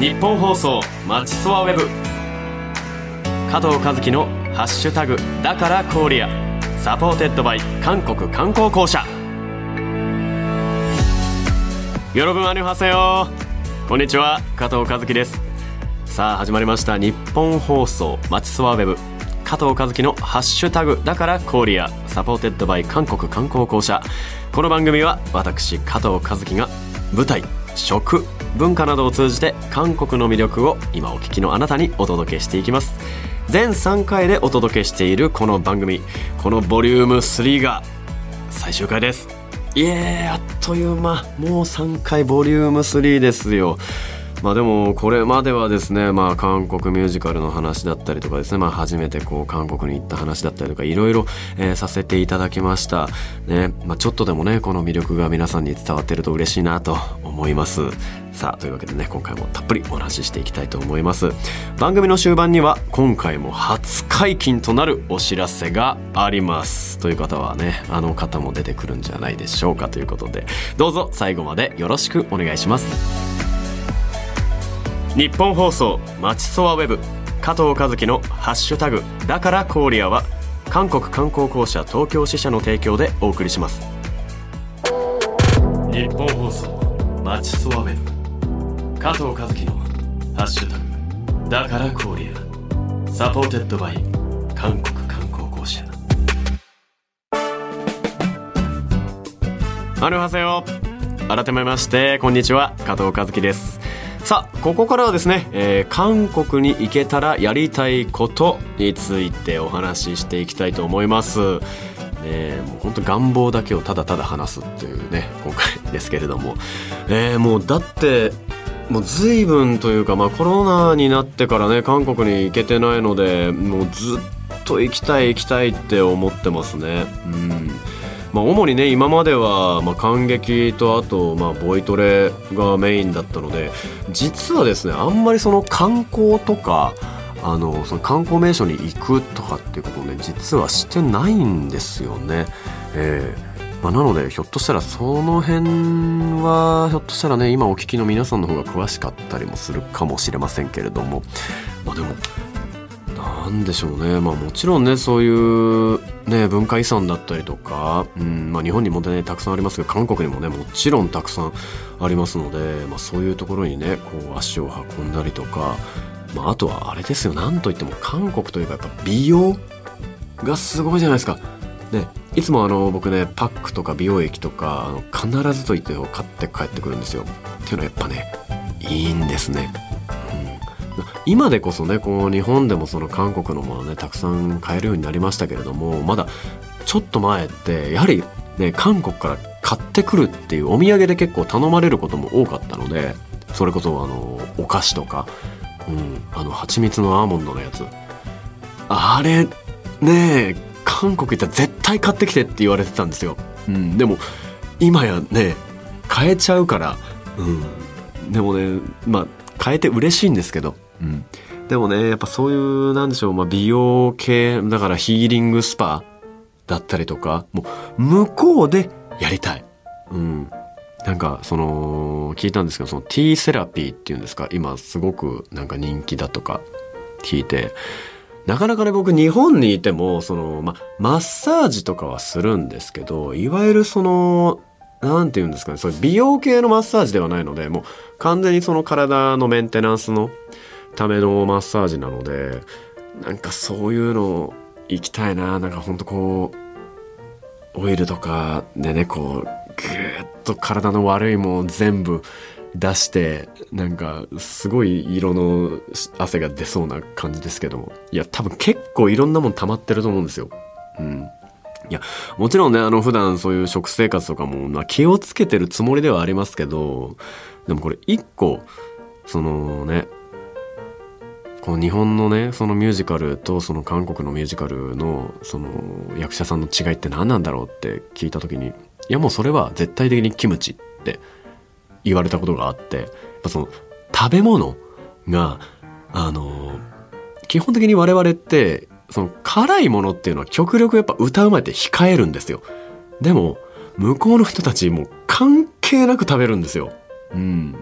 ニッポン放送マチソワ Web。加藤和樹の「ハッシュタグだから KOREA」supported by 韓国観光公社。여러분 안녕하세요。こんにちは加藤和樹です。さあ始まりました。ニッポン放送マチソワ Web。加藤和樹のハッシュタグだから KOREA。supported by 韓国観光公社。この番組は私加藤和樹が舞台食文化などを通じて韓国の魅力を今お聞きのあなたにお届けしていきます。全3回でお届けしているこの番組このボリューム3が最終回です。いえあっという間。もう3回ボリューム3ですよ。まあでもこれまではですねまあ韓国ミュージカルの話だったりとかですねまあ初めてこう韓国に行った話だったりとかいろいろ、させていただきました。ねまあちょっとでもねこの魅力が皆さんに伝わってると嬉しいなと思います。さあというわけでね今回もたっぷりお話ししていきたいと思います。番組の終盤には今回も初解禁となるお知らせがあります。という方はねあの方も出てくるんじゃないでしょうかということでどうぞ最後までよろしくお願いします。日本放送まちそわウェブ。加藤和樹のハッシュタグだから KOREA は韓国観光公社東京支社の提供でお送りします。ニッポン放送マチソワ Web。加藤和樹のハッシュタグだから KOREA supported by 韓国観光公社。안녕하세요改めましてこんにちは。加藤和樹です。さあここからはですね、えー、韓国に行けたらやりたいことについてお話ししていきたいと思います。えー、もう本当願望だけをただただ話すっていうね今回ですけれども、えー、もうだってもう随分というか、まあ、コロナになってからね韓国に行けてないのでもうずっと行きたい行きたいって思ってますね。うんまあ、主にね今までは、まあ、感激とあと、まあ、ボイトレがメインだったので実はですねあんまりその観光とかあのその観光名所に行くとかっていうことをね実はしてないんですよね。えーまあ、なのでひょっとしたらその辺はひょっとしたらね今お聞きの皆さんの方が詳しかったりもするかもしれませんけれどもまあでもなんでしょうね、まあ、もちろんねそういう、ね、文化遺産だったりとか、うんまあ、日本にもねたくさんありますけど韓国にもねもちろんたくさんありますので、まあ、そういうところにねこう足を運んだりとか、まあ、あとはあれですよなんといっても韓国といえばやっぱ美容がすごいじゃないですか。ね、いつもあの僕ねパックとか美容液とかあの必ずと言って買って帰ってくるんですよ。っていうのはやっぱねいいんですね。今でこそねこう日本でもその韓国のものねたくさん買えるようになりましたけれどもまだちょっと前ってやはりね韓国から買ってくるっていうお土産で結構頼まれることも多かったのでそれこそあのお菓子とか、うん、あの蜂蜜のアーモンドのやつ。あれね韓国行ったら絶対買ってきてって言われてたんですよ、うん、でも今やね買えちゃうから、うん、でもねまあ買えて嬉しいんですけどうん、でもねやっぱそういうなんでしょう、まあ、美容系だからヒーリングスパだったりとかもう向こうでやりたい。うん、なんかその聞いたんですけどそのティーセラピーっていうんですか今すごくなんか人気だとか聞いてなかなかね僕日本にいてもその、ま、マッサージとかはするんですけどいわゆるその何て言うんですかねそういう美容系のマッサージではないのでもう完全にその体のメンテナンスのためのマッサージなのでなんかそういうの行きたいな。なんかほんとこうオイルとかでねこうぐーっと体の悪いもん全部出してなんかすごい色の汗が出そうな感じですけども。いや多分結構いろんなもん溜まってると思うんですよ。うん。いや、もちろんね、あの、普段そういう食生活とかも、まあ、気をつけてるつもりではありますけど、でもこれ一個、そのね、この日本のねそのミュージカルとその韓国のミュージカルのその役者さんの違いって何なんだろうって聞いた時にいやもうそれは絶対的にキムチって言われたことがあってやっぱその食べ物があの基本的に我々ってその辛いものっていうのは極力やっぱ歌う前って控えるんですよ。でも向こうの人たちも関係なく食べるんですよ。うん。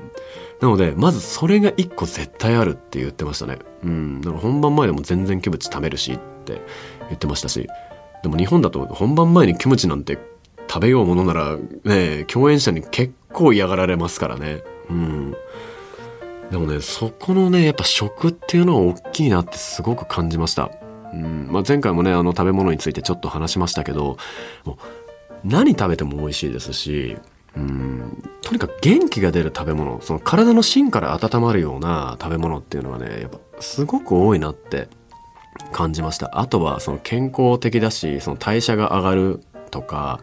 なので、まずそれが一個絶対あるって言ってましたね。うん。だから本番前でも全然キムチ食べるしって言ってましたし。でも日本だと本番前にキムチなんて食べようものならね、共演者に結構嫌がられますからね。うん。でもね、そこのね、やっぱ食っていうのは大きいなってすごく感じました。うんまあ、前回もね、あの食べ物についてちょっと話しましたけど、もう何食べても美味しいですし、うん。とにかく元気が出る食べ物その体の芯から温まるような食べ物っていうのはねやっぱすごく多いなって感じました。あとはその健康的だしその代謝が上がるとか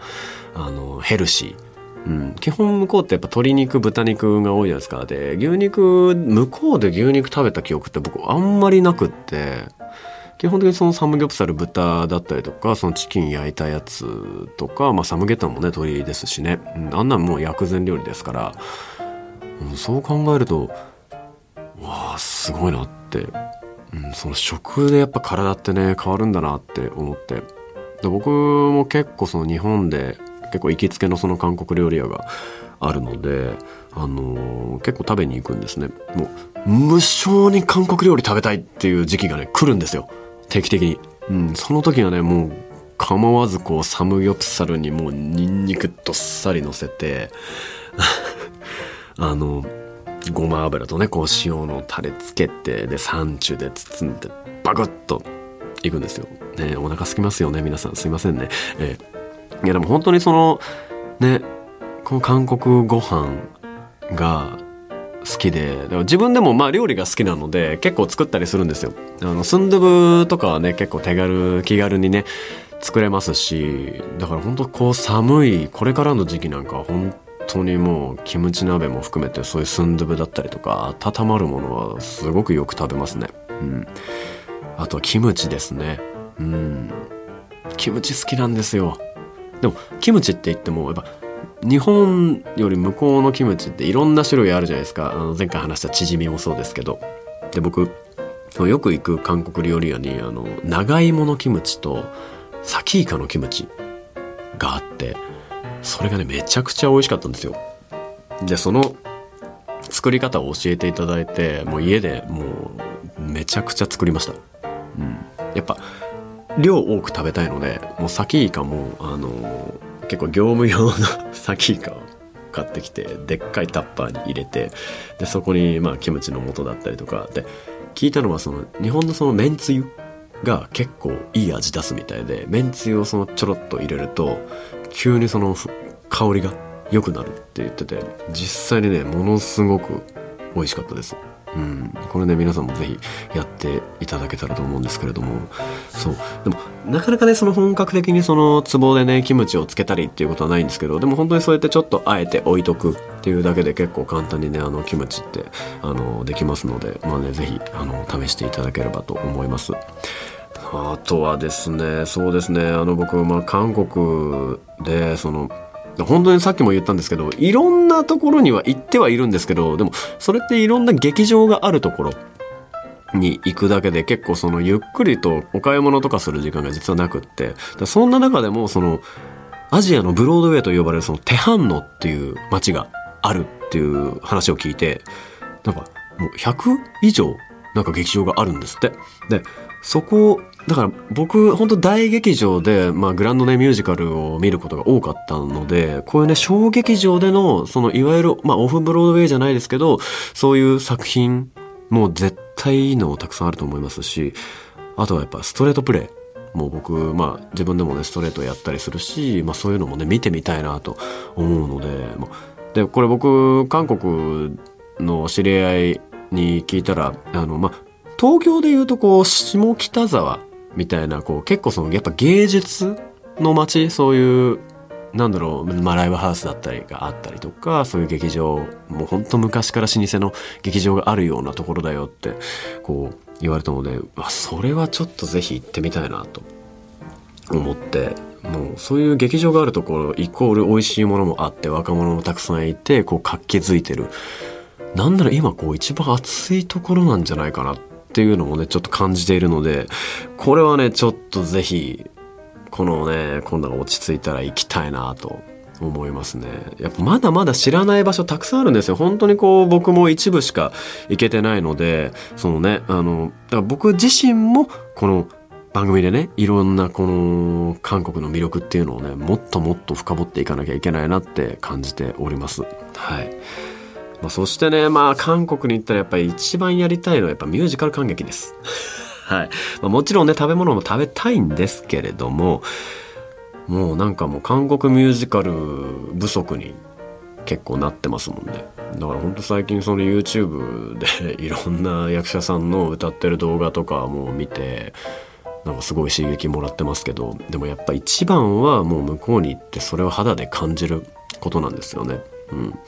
あのヘルシー。うん、基本向こうってやっぱ鶏肉豚肉が多いじゃないですか。で牛肉向こうで牛肉食べた記憶って僕あんまりなくって基本的にそのサムギョプサル豚だったりとかそのチキン焼いたやつとか、まあ、サムゲタンもね鶏ですしね、うん、あんなんもう薬膳料理ですから、うん、そう考えるとわあすごいなって、うん、その食でやっぱ体ってね変わるんだなって思って。で僕も結構その日本で結構行きつけのその韓国料理屋があるので、あのー、結構食べに行くんですね。もう無性に韓国料理食べたいっていう時期がね来るんですよ。定期的に。うん、その時はね、もう構わずこうサムギョプサルにもうニンニクどっさり乗せて あの、ごま油とね、こう塩のタレつけて、で、サンチュで包んで、バクッといくんですよ。ね、お腹すきますよね、皆さん。すいませんね。えー、いや、でも本当にその、ね、この韓国ご飯が好きでで自分でもまあ料理が好きなので結構作ったりするんですよ。あのスンドゥブとかはね結構手軽気軽にね作れますしだから本当こう寒いこれからの時期なんか本当にもうキムチ鍋も含めてそういうスンドゥブだったりとか温まるものはすごくよく食べますね。うん。あとキムチですね。うん。キムチ好きなんですよ。でもキムチって言ってもやっぱ日本より向こうのキムチっていろんな種類あるじゃないですか。あの前回話したチヂミもそうですけど。で僕よく行く韓国料理屋にあの長芋のキムチとサキイカのキムチがあってそれがねめちゃくちゃ美味しかったんですよ。でその作り方を教えていただいてもう家でもうめちゃくちゃ作りました、うん、やっぱ量多く食べたいのでもうサキイカもあの結構業務用のサキイカを買ってきてでっかいタッパーに入れてでそこにまあキムチの素だったりとか。で聞いたのはその日本のそのめんつゆが結構いい味出すみたいでめんつゆをそのちょろっと入れると急にその香りが良くなるって言ってて実際にねものすごく美味しかったです。うん、これね皆さんもぜひやっていただけたらと思うんですけれども。そう。でもなかなかねその本格的にその壺でねキムチをつけたりっていうことはないんですけどでも本当にそうやってちょっとあえて置いとくっていうだけで結構簡単にねあのキムチってあのできますのでまあねぜひあの試していただければと思います。あとはですねそうですねあの僕、まあ、韓国でその本当にさっきも言ったんですけどいろんなところには行ってはいるんですけどでもそれっていろんな劇場があるところに行くだけで結構そのゆっくりとお買い物とかする時間が実はなくってそんな中でもそのアジアのブロードウェイと呼ばれるそのテハンノっていう街があるっていう話を聞いてなんかもう100以上なんか劇場があるんですって。でそこだから僕本当大劇場で、まあ、グランドねミュージカルを見ることが多かったのでこういうね小劇場でのそのいわゆる、まあ、オフブロードウェイじゃないですけどそういう作品も絶対いいのたくさんあると思いますしあとはやっぱストレートプレイもう僕、まあ、自分でもねストレートやったりするし、まあ、そういうのもね見てみたいなと思うので、まあ、でこれ僕韓国の知り合いに聞いたらあの、まあ、東京でいうとこう下北沢みたいなこう結構そのやっぱ芸術の街そういうなんだろう、まあ、ライブハウスだったりがあったりとかそういう劇場もうほんと昔から老舗の劇場があるようなところだよってこう言われたのであそれはちょっとぜひ行ってみたいなと。思ってもうそういう劇場があるところイコール美味しいものもあって若者もたくさんいてこう活気づいてる。なんなら今こう一番暑いところなんじゃないかなっっていうのもね、ちょっと感じているので、これはね、ちょっとぜひ、このね、今度が落ち着いたら行きたいなと思いますね。やっぱまだまだ知らない場所たくさんあるんですよ。本当にこう僕も一部しか行けてないので、そのね、あの、だから僕自身もこの番組でね、いろんなこの韓国の魅力っていうのをね、もっともっと深掘っていかなきゃいけないなって感じております。はい。まあ、そしてね、まあ韓国に行ったらやっぱり一番やりたいのはやっぱミュージカル感激です。はい。まあ、もちろんね、食べ物も食べたいんですけれども、もうなんかもう韓国ミュージカル不足に結構なってますもんね。だからほんと最近その YouTube でいろんな役者さんの歌ってる動画とかも見て、なんかすごい刺激もらってますけど、でもやっぱ一番はもう向こうに行ってそれを肌で感じることなんですよね。うん。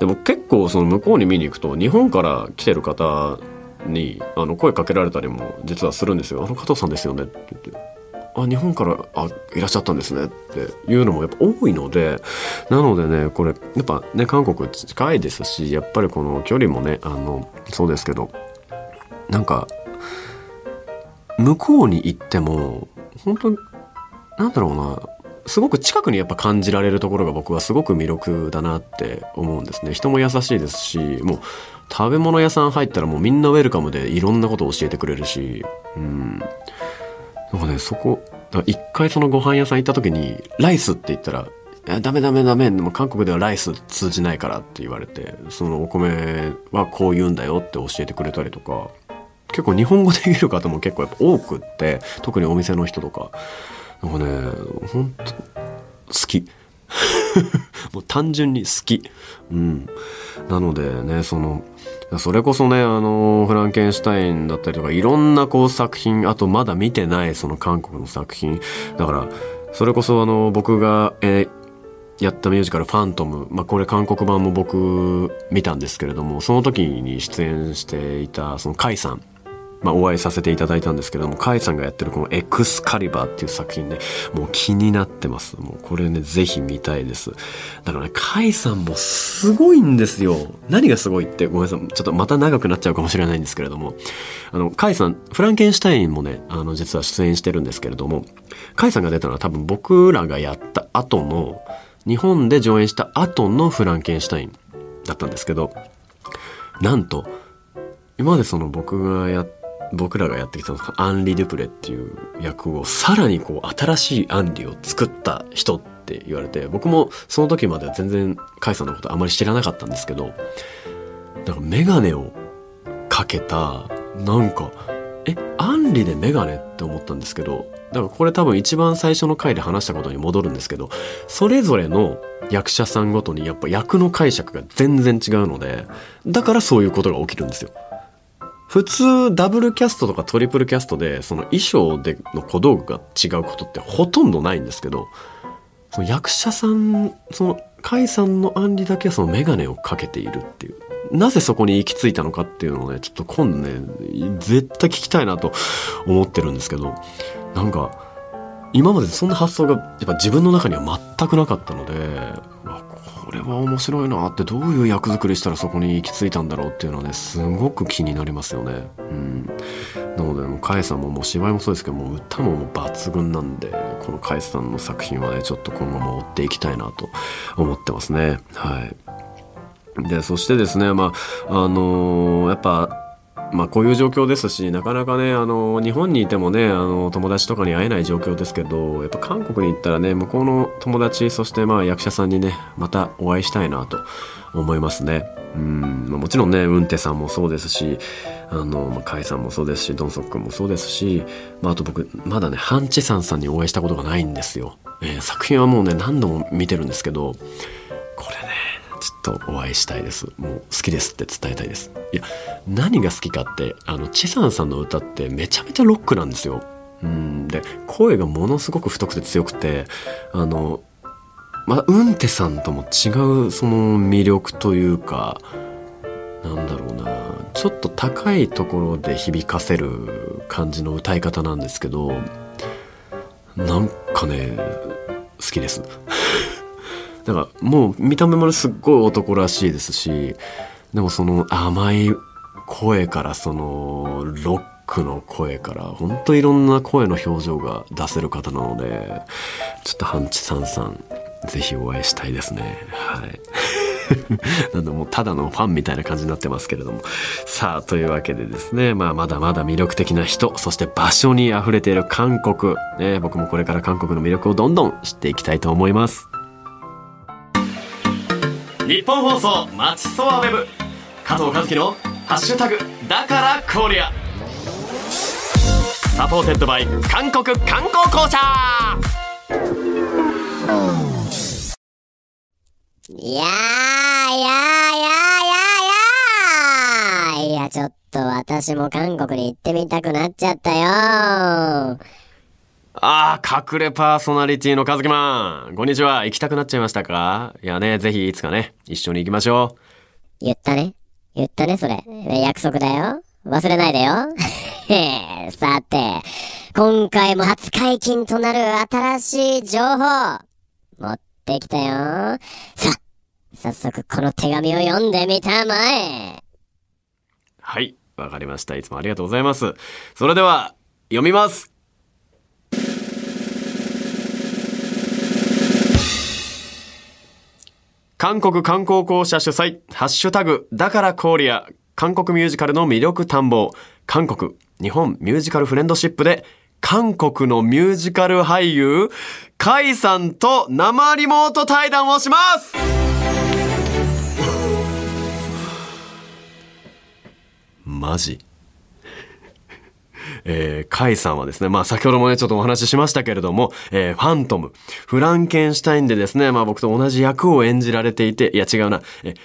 でも結構その向こうに見に行くと日本から来てる方にあの声かけられたりも実はするんですよ。あの加藤さんですよねって言って。あ、日本からあいらっしゃったんですねっていうのもやっぱ多いので、なのでね、これやっぱね、韓国近いですし、やっぱりこの距離もね、あの、そうですけど、なんか、向こうに行っても、本当なんだろうな、すごく近くにやっぱ感じられるところが僕はすごく魅力だなって思うんですね。人も優しいですし、もう食べ物屋さん入ったらもうみんなウェルカムでいろんなことを教えてくれるし、うん。なんかね、そこ、一回そのご飯屋さん行った時に、ライスって言ったら、ダメダメダメ、でも韓国ではライス通じないからって言われて、そのお米はこう言うんだよって教えてくれたりとか、結構日本語できる方も結構やっぱ多くって、特にお店の人とか、なんかね、ほんと、好き。もう単純に好き。うん。なのでね、その、それこそね、あの、フランケンシュタインだったりとか、いろんなこう作品、あとまだ見てないその韓国の作品。だから、それこそあの、僕が、えーやったミュージカル「ファントム」まあ、これ韓国版も僕見たんですけれどもその時に出演していたその甲斐さんまあ、お会いさせていただいたんですけども、カイさんがやってるこのエクスカリバーっていう作品ね、もう気になってます。もうこれね、ぜひ見たいです。だからね、カイさんもすごいんですよ。何がすごいって、ごめんなさい。ちょっとまた長くなっちゃうかもしれないんですけれども、あの、カイさん、フランケンシュタインもね、あの、実は出演してるんですけれども、カイさんが出たのは多分僕らがやった後の、日本で上演した後のフランケンシュタインだったんですけど、なんと、今までその僕がやっ僕らがやってきたのがアンリ・デュプレっていう役をさらにこう新しいアンリを作った人って言われて僕もその時までは全然カイさんのことあまり知らなかったんですけどなんかメガネをかけたなんかえアンリでメガネって思ったんですけどだからこれ多分一番最初の回で話したことに戻るんですけどそれぞれの役者さんごとにやっぱ役の解釈が全然違うのでだからそういうことが起きるんですよ。普通ダブルキャストとかトリプルキャストでその衣装での小道具が違うことってほとんどないんですけどその役者さんその甲斐さんの案里だけはその眼鏡をかけているっていう。なぜそこに行き着いたのかっていうのをねちょっと今度ね絶対聞きたいなと思ってるんですけどなんか今までそんな発想がやっぱ自分の中には全くなかったのでこれは面白いなってどういう役作りしたらそこに行き着いたんだろうっていうのはねすごく気になりますよね。うん、なのでもうカエさんももう芝居もそうですけどもう歌ももう抜群なんでこのカエさんの作品はねちょっと今後も追っていきたいなと思ってますね。はい。で、そしてですね、まあ、あのー、やっぱ、まあこういう状況ですしなかなかねあの日本にいてもねあの友達とかに会えない状況ですけどやっぱ韓国に行ったらね向こうの友達そしてまあ役者さんにねまたお会いしたいなと思いますね。うんもちろんね運手さんもそうですしあの、まあ、カイさんもそうですしドンソク君もそうですし、まあ、あと僕まだねハンチさんさんにお会いしたことがないんですよ。えー、作品はもうね何度も見てるんですけどこれねとお会いしたいです。もう好きですって伝えたいです。いや、何が好きかって、あの、チサンさんの歌ってめちゃめちゃロックなんですよ。うん、で、声がものすごく太くて強くて、あの、まあ、うんてさんとも違うその魅力というか、なんだろうな、ちょっと高いところで響かせる感じの歌い方なんですけど、なんかね、好きです。だからもう見た目もすっごい男らしいですしでもその甘い声からそのロックの声から本当いろんな声の表情が出せる方なのでちょっとハンチさんさんぜひお会いしたいですね。はい。なんでもうただのファンみたいな感じになってますけれども。さあというわけでですね、まあ、まだまだ魅力的な人そして場所にあふれている韓国、ね、僕もこれから韓国の魅力をどんどん知っていきたいと思います。ニッポン放送マチソワ Web。加藤和樹のハッシュタグだから KOREA。supported by 韓国観光公社。いやー、いやー、いやー、いやー、いや、ちょっと私も韓国に行ってみたくなっちゃったよ。ああ、隠れパーソナリティの和樹マン。こんにちは。行きたくなっちゃいましたか？いやね、ぜひいつかね、一緒に行きましょう。言ったね。言ったね、それ。約束だよ。忘れないでよ。さて、今回も初解禁となる新しい情報、持ってきたよ。さ、早速この手紙を読んでみたまえ。はい、わかりました。いつもありがとうございます。それでは、読みます。韓国観光公社主催、ハッシュタグ、だからコーリア、韓国ミュージカルの魅力探訪、韓国、日本ミュージカルフレンドシップで、韓国のミュージカル俳優、カイさんと生リモート対談をします!マジ。えー、カイさんはですね、まあ先ほどもね、ちょっとお話ししましたけれども、えー、ファントム、フランケンシュタインでですね、まあ僕と同じ役を演じられていて、いや違うな、えー、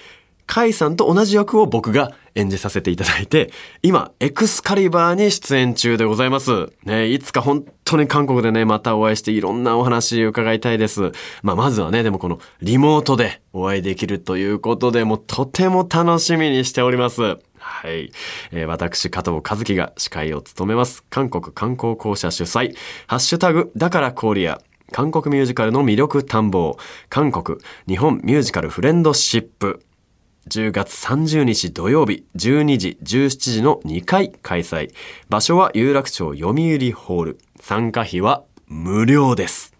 カイさんと同じ役を僕が演じさせていただいて、今、エクスカリバーに出演中でございます。ね、いつか本当に韓国でね、またお会いしていろんなお話伺いたいです。まあ、まずはね、でもこのリモートでお会いできるということで、もうとても楽しみにしております。はい。えー、私、加藤和樹が司会を務めます。韓国観光公社主催、ハッシュタグ、だからコリア。韓国ミュージカルの魅力探訪。韓国、日本ミュージカルフレンドシップ。10月30日土曜日12時17時の2回開催。場所は有楽町読売ホール。参加費は無料です。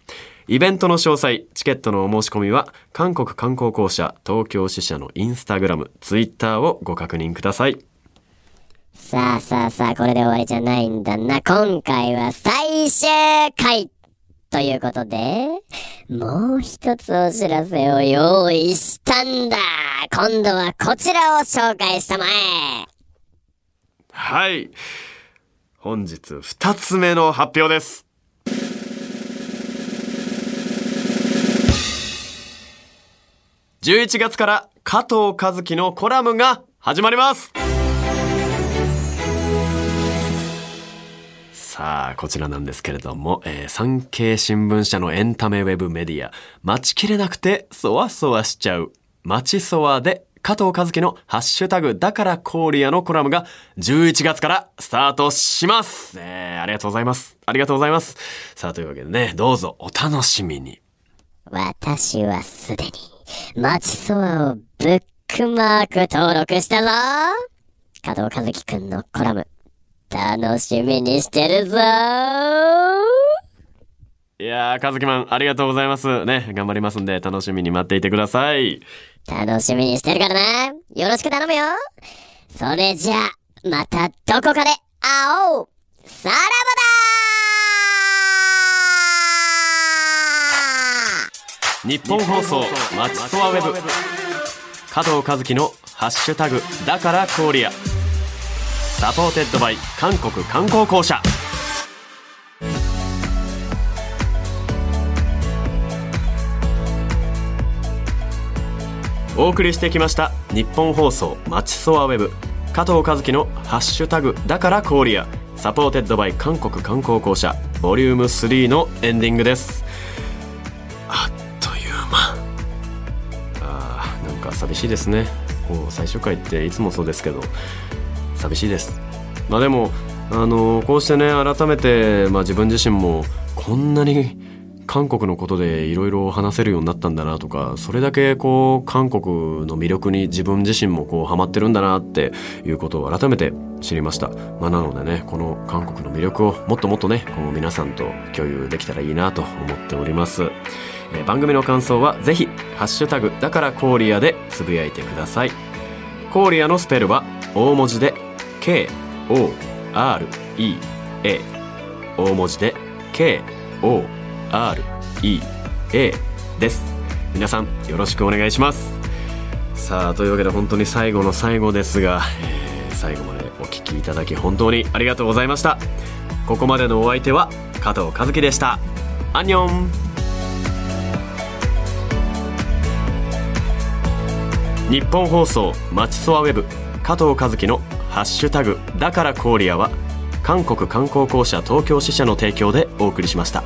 イベントの詳細、チケットのお申し込みは、韓国観光公社東京支社のインスタグラム、ツイッターをご確認ください。さあさあさあ、これで終わりじゃないんだな。今回は最終回ということで、もう一つお知らせを用意したんだ今度はこちらを紹介したまえはい。本日二つ目の発表です。11月から加藤和樹のコラムが始まりますさあ、こちらなんですけれども、えー、産経新聞社のエンタメウェブメディア、待ちきれなくてそわそわしちゃう、待ちそわで加藤和樹のハッシュタグだからコーリアのコラムが11月からスタートします。えー、ありがとうございます。ありがとうございます。さあ、というわけでね、どうぞお楽しみに。私はすでに、待ちそわをブックマーク登録したぞ加藤和樹くんのコラム、楽しみにしてるぞいやー、かずきマン、ありがとうございます。ね、頑張りますんで、楽しみに待っていてください。楽しみにしてるからな。よろしく頼むよ。それじゃあ、またどこかで会おうさらばだ日本放送、マチソワウェブ。加藤和樹のハッシュタグ、だから KOREA。supported by 韓国観光公社お送りしてきましたニッポン放送まちそわウェブ加藤和樹のハッシュタグだから KOREA supported by 韓国観光公社ボリューム3のエンディングです寂しいですね。こう最終回っていつもそうですけど寂しいです。まあでもあのこうしてね改めて、まあ、自分自身もこんなに韓国のことでいろいろ話せるようになったんだなとかそれだけこう韓国の魅力に自分自身もこうハマってるんだなっていうことを改めて知りました、まあ、なのでねこの韓国の魅力をもっともっとねこう皆さんと共有できたらいいなと思っております。えー番組の感想はぜひハッシュタグだからコーリアでつぶやいてください。コーリアのスペルは大文字で K-O-R-E-A 大文字で K-O-R-E-A です。皆さんよろしくお願いします。さあというわけで本当に最後の最後ですが、えー最後までお聞きいただき本当にありがとうございました。ここまでのお相手は加藤和樹でした。アンニョン。日本放送まちそわウェブ加藤和樹の「ハッシュタグだからコーリア」は韓国観光公社東京支社の提供でお送りしました。